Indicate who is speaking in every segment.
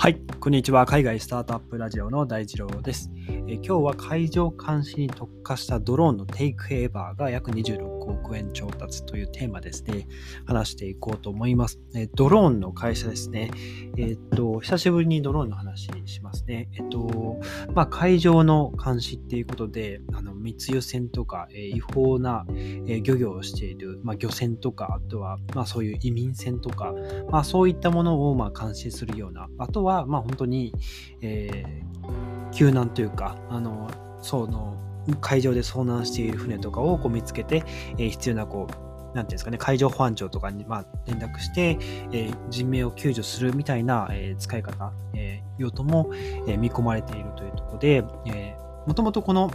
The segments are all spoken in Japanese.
Speaker 1: はい、こんにちは。海外スタートアップラジオの大二郎です。え今日は海上監視に特化したドローンのテイクエバーが約26億円調達というテーマですね、話していこうと思います。えドローンの会社ですね。えっと、久しぶりにドローンの話しますね。えっと、まあ、海上の監視っていうことで、あの密輸船とか、え違法な、え漁業をしている、まあ、漁船とか、あとは、まあ、そういう移民船とか、まあ、そういったものを、まあ監視するような、あとは、まあ、本当に、えー、救難というか、あの、その、海上で遭難している船とかをこう見つけて、えー、必要なこうなんていうんですかね、海上保安庁とかに、まあ、連絡して、えー、人命を救助するみたいな、えー、使い方、えー、用途も、え見込まれているというところで、えもともとこの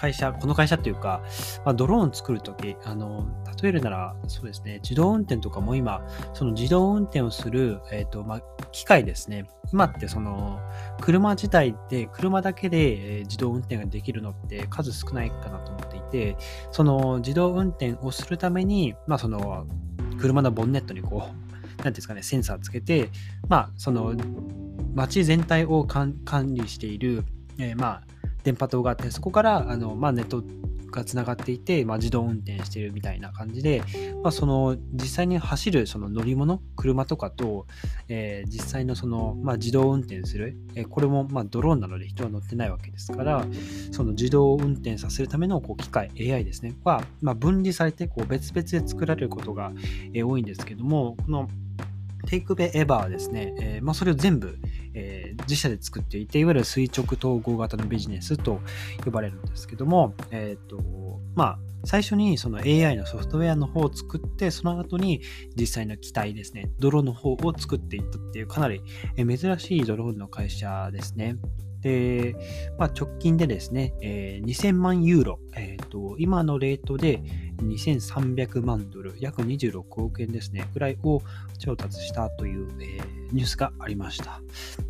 Speaker 1: 会社、この会社っていうか、まあ、ドローン作るとき、あの、例えるなら、そうですね、自動運転とかも今、その自動運転をする、えっ、ー、と、まあ、機械ですね。今ってその、車自体で、車だけで、自動運転ができるのって数少ないかなと思っていて、その自動運転をするために、まあ、その、車のボンネットにこう、なんですかね、センサーつけて、まあ、その、街全体を管理している、えー、まあ、電波塔があって、そこからあの、まあ、ネットがつながっていて、まあ、自動運転してるみたいな感じで、まあ、その実際に走るその乗り物、車とかと、えー、実際のその、まあ、自動運転する、えー、これもまあドローンなので人は乗ってないわけですから、その自動運転させるためのこう機械、AI ですね、は、まあ、分離されてこう別々で作られることが多いんですけども、このテイクベエバーですね、えー、まあ、それを全部、えー、自社で作っていて、いわゆる垂直統合型のビジネスと呼ばれるんですけども、え、ー、と、まあ、最初にその AI のソフトウェアの方を作って、その後に実際の機体ですね、ドローンの方を作っていったっていうかなり珍しいドローンの会社ですね。で、まあ、直近でですね、えー、2000万ユーロ、えーと、今のレートで2300万ドル、約26億円ですね、ぐらいを調達したという、えー、ニュースがありました。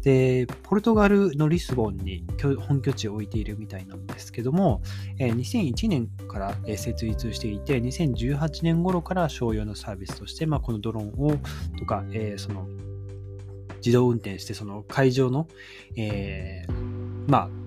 Speaker 1: で、ポルトガルのリスボンに本拠地を置いているみたいなんですけども、えー、2001年から設立していて、2018年頃から商用のサービスとして、まあ、このドローンをとか、えー、その自動運転して、その会場の、えー、まあ、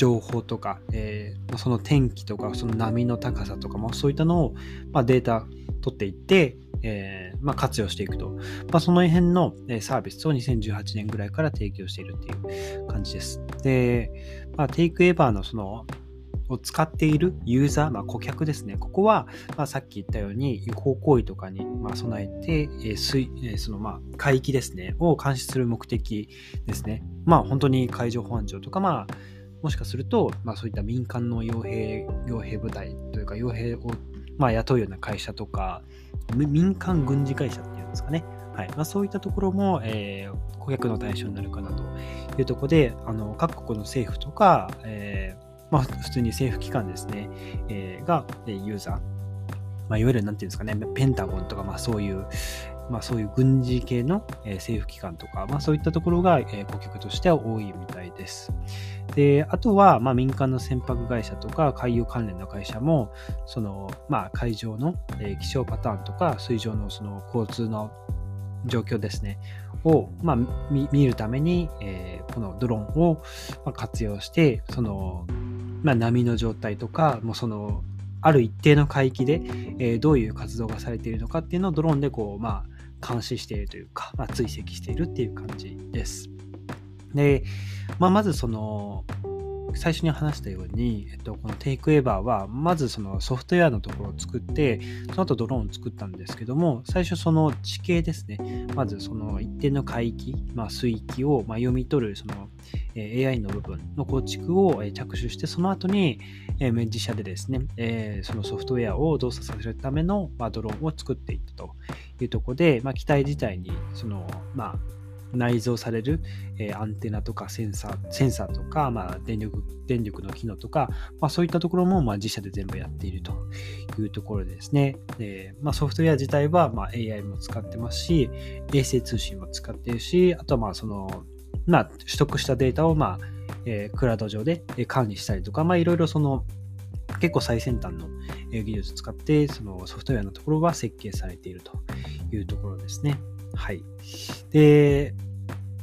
Speaker 1: 情報とか、えー、その天気とか、その波の高さとかも、そういったのを、まあ、データ取っていって、えー、まあ、活用していくと。まあ、その辺のサービスを2018年ぐらいから提供しているっていう感じです。で、まあ、テイクエバーのそのを使っているユーザー、まあ、顧客ですね。ここは、まあ、さっき言ったように違法行為とかにま備えて、えー水えー、そのまあ海域ですね、を監視する目的ですね。まあ本当に海上保安庁とか、まあもしかすると、まあそういった民間の傭兵、傭兵部隊というか傭兵をまあ雇うような会社とか、民間軍事会社っていうんですかね。はいまあ、そういったところも、えー、顧客の対象になるかなというところで、あの各国の政府とか、えーまあ、普通に政府機関ですね、えー、が、えユーザー、まあ、いわゆる、なんていうんですかね、ペンタゴンとか、まあ、そういう、まあ、そういう軍事系の、えー、政府機関とか、まあ、そういったところが、えー、顧客としては多いみたいです。で、あとは、まあ、民間の船舶会社とか、海洋関連の会社も、その、まあ、海上の、え、気象パターンとか、水上のその交通の状況ですね、を、まあ、見るために、えー、このドローンをま活用して、その、まあ、波の状態とか、もうその、ある一定の海域で、えー、どういう活動がされているのかっていうのをドローンでこう、まあ、監視しているというか、まあ、追跡しているっていう感じです。で、まあ、まずその、最初に話したように、えっと、このテイクエバーは、まずそのソフトウェアのところを作って、その後ドローンを作ったんですけども、最初その地形ですね。まずその一定の海域、まあ、水域をま読み取るその AI の部分の構築を着手して、その後に自社でですね、そのソフトウェアを動作させるためのドローンを作っていったというところで、まあ、機体自体にその、まあ、内蔵される、え、アンテナとかセンサー、センサーとか、まあ、電力、電力の機能とか、まあ、そういったところも、ま、自社で全部やっているというところですね。でまあ、ソフトウェア自体は、ま、AI も使ってますし、衛星通信も使っているし、あとは、まあ、その、まあ、取得したデータを、まあ、え、クラウド上で管理したりとか、ま、いろいろその、結構最先端の技術を使って、そのソフトウェアのところは設計されているというところですね。はい。で、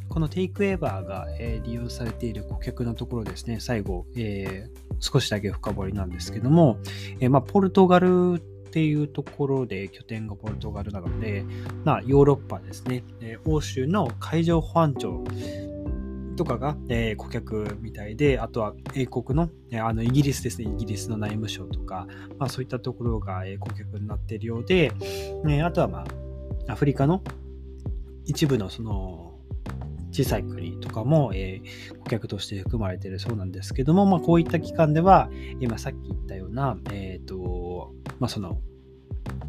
Speaker 1: このテイクエバーが、え、利用されている顧客のところですね、最後、えー、少しだけ深掘りなんですけども、えー、まあ、ポルトガルっていうところで拠点がポルトガルなので、まあ、ヨーロッパですね、え欧州の海上保安庁とかが、え、顧客みたいで、あとは英国の、えあのイギリスですね、イギリスの内務省とか、まあ、そういったところが、え顧客になっているようで、えあとは、まあ、アフリカの一部のその小さい国とかも、えー、顧客として含まれているそうなんですけども、まあ、こういった機関では、今さっき言ったような、え、ー、と、まあ、その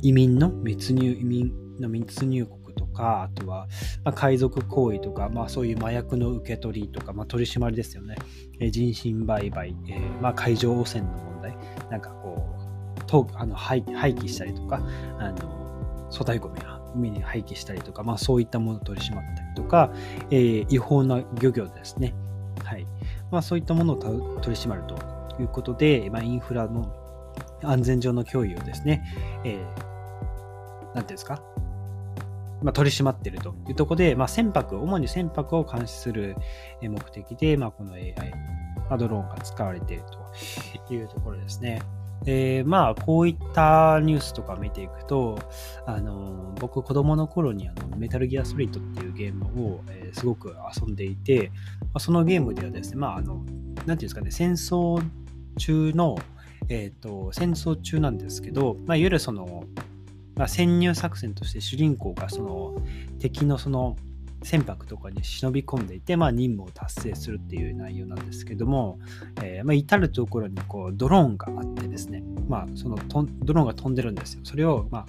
Speaker 1: 移民の密入、移民の密入国とか、あとは、まあ、海賊行為とか、まあ、そういう麻薬の受け取りとか、まあ、取り締まりですよね。えー、人身売買、えー、まあ、海上汚染の問題、なんかこう、とあの廃廃棄したりとか、あの粗大ごみ海に廃棄したりとか、まあ、そういったものを取り締まったりとか、えー、違法な漁業ですね。はいまあ、そういったものを取り締まるということで、まあ、インフラの安全上の脅威をですね、えー、なんていうんですか、まあ、取り締まっているというところで、まあ、船舶、主に船舶を監視する目的で、まあ、この AI、まあ、ドローンが使われているというところですね。で、まあ、こういったニュースとか見ていくと、あの、僕、子供の頃にあのメタルギアソリッドっていうゲームを、えー、すごく遊んでいて、まあ、そのゲームではですね、まあ、あの、なんていうんですかね、戦争中の、えっ、ー、と、戦争中なんですけど、まあ、いわゆるその、まあ、潜入作戦として主人公がその敵のその船舶とかに忍び込んでいて、まあ、任務を達成するっていう内容なんですけども、えー、まあ、至るところにこうドローンがあってですね、まあ、そのドローンが飛んでるんですよ。それを、まあ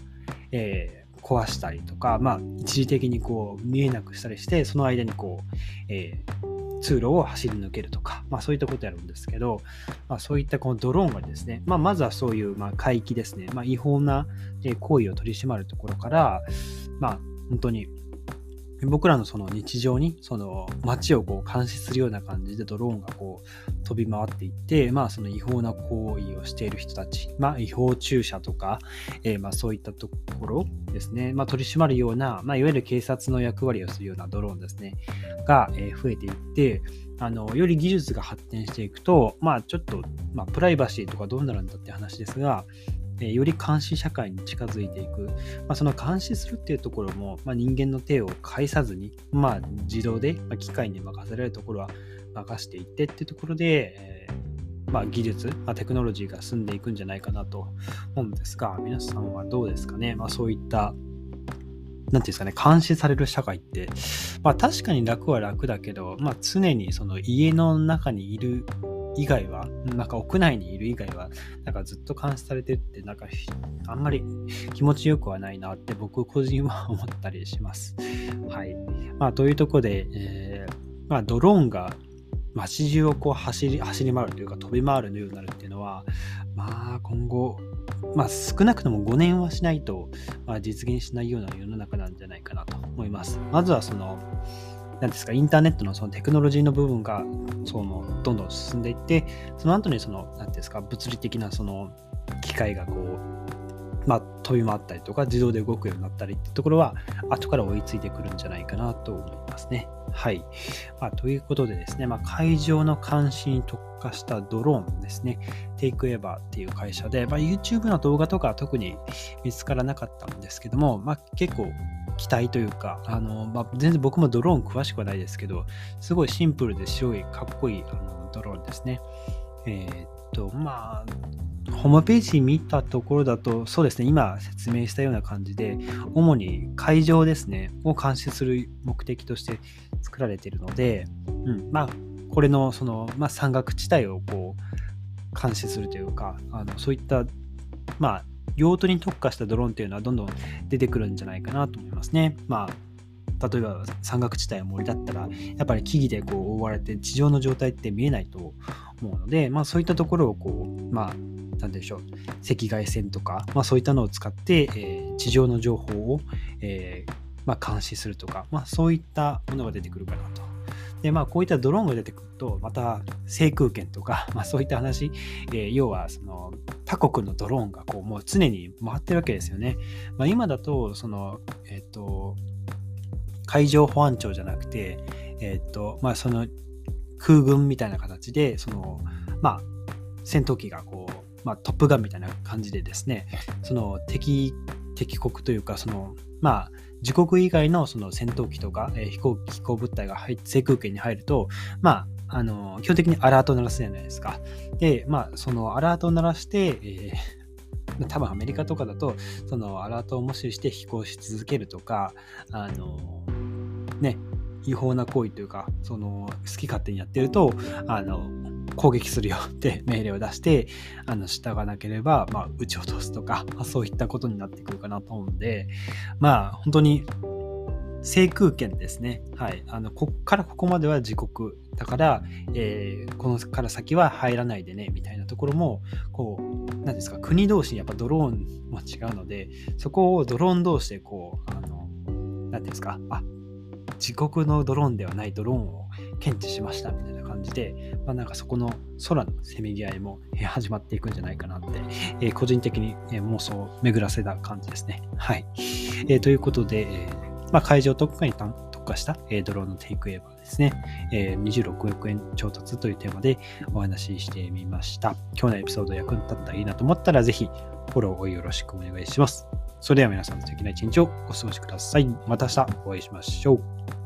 Speaker 1: えー、壊したりとか、まあ、一時的にこう見えなくしたりして、その間にこう、えー通路を走り抜けるとか、まあ、そういったことやるんですけど、まあ、そういったこのドローンがですね、まあ、まずはそういうまあ海域ですね、まあ、違法な行為を取り締まるところから、まあ、本当に僕らのその日常にその街をこう監視するような感じでドローンがこう飛び回っていって、まあ、その違法な行為をしている人たち、まあ、違法駐車とか、えー、まあそういったところですね、まあ、取り締まるような、まあ、いわゆる警察の役割をするようなドローンですね、が、え増えていって、あのより技術が発展していくと、まあ、ちょっと、まあ、プライバシーとかどうなるんだって話ですが、えより監視社会に近づいていく、まあ、その監視するっていうところも、まあ、人間の手を介さずに、まあ、自動で、ま機械に任せられるところは任していってっていうところで、えー、ま、技術、まテクノロジーが進んでいくんじゃないかなと思うんですが、皆さんはどうですかね、ま、そういったなんていうんですかね、監視される社会って、まあ確かに楽は楽だけど、まあ常にその家の中にいる以外は、なんか屋内にいる以外は、なんかずっと監視されてって、なんかあんまり気持ちよくはないなって僕個人は思ったりします。はい。まあというところで、えー、まあドローンが街中をこう走り走り回るというか飛び回るようになるっていうのは、まあ今後、まあ少なくとも5年はしないと、まあ、実現しないような世の中なんじゃないかなと思います。まずはその、なんですか、インターネットのそのテクノロジーの部分が、その、どんどん進んでいって、その後にその、なんですか、物理的なその、機械がこう、まあ、飛び回ったりとか、自動で動くようになったりってところは、後から追いついてくるんじゃないかなと思いますね。はい。まあ、ということでですね、まあ、会場の監視に特化したドローンですね、テイクエバーっていう会社で、まあ、YouTube の動画とかは特に見つからなかったんですけども、まあ、結構期待というか、あのまあ、全然僕もドローン詳しくはないですけど、すごいシンプルで白いかっこいいあのドローンですね。えー、っと、まあ、ホームページ見たところだと、そうですね、今説明したような感じで、主に会場ですね、を監視する目的として作られているので、うん、まあ、これの、その、まあ、山岳地帯をこう、監視するというか、あのそういった、まあ、用途に特化したドローンっていうのはどんどん出てくるんじゃないかなと思いますね。まあ、例えば山岳地帯や森だったら、やっぱり木々でこう覆われて地上の状態って見えないと思うので、まあそういったところをこう、まあ、なんでしょう、赤外線とか、まあそういったのを使って、えー、地上の情報を、えー、まあ、監視するとか、まあそういったものが出てくるかなとで、まあ、こういったドローンが出てくると、また制空権とか、まあ、そういった話、えー、要はその他国のドローンがこうもう常に回ってるわけですよね。まあ、今だと、その、え、ー、と、海上保安庁じゃなくて、えっ、と、まあ、その空軍みたいな形で、その、まあ、戦闘機がこう、まあ、トップガンみたいな感じでですね、その敵、敵国というか、その、まあ、自国以外のその戦闘機とか、えー、飛行飛行物体が入制空権に入ると、まあ、あの、基本的にアラートを鳴らすじゃないですか。で、まあ、そのアラートを鳴らして、えー、多分アメリカとかだと、そのアラートを無視して飛行し続けるとか、あの、ね、違法な行為というか、その好き勝手にやってると、あの、攻撃するよって命令を出して、あの、従わなければ、まあ、撃ち落とすとかま、そういったことになってくるかなと思うんで、まあ、本当に、制空権ですね。はい。あの、こっからここまでは自国。だから、えー、このから先は入らないでね、みたいなところも、こう、何ですか、国同士にやっぱドローンも違うので、そこをドローン同士で、こう、あの、何ですか、あ、自国のドローンではないドローンを検知しましたみたいな感じで、まあ、なんかそこの空のせめぎ合いも始まっていくんじゃないかなって、えー、個人的に妄想を巡らせた感じですね。はい。えー、ということで、えー、まあ、会場特化に特化した、えドローンのテイクエーバーですね、え26億円調達というテーマでお話ししてみました。今日のエピソード役に立ったらいいなと思ったら、ぜひフォローをよろしくお願いします。それでは皆さん素敵な一日をお過ごしください。また明日お会いしましょう。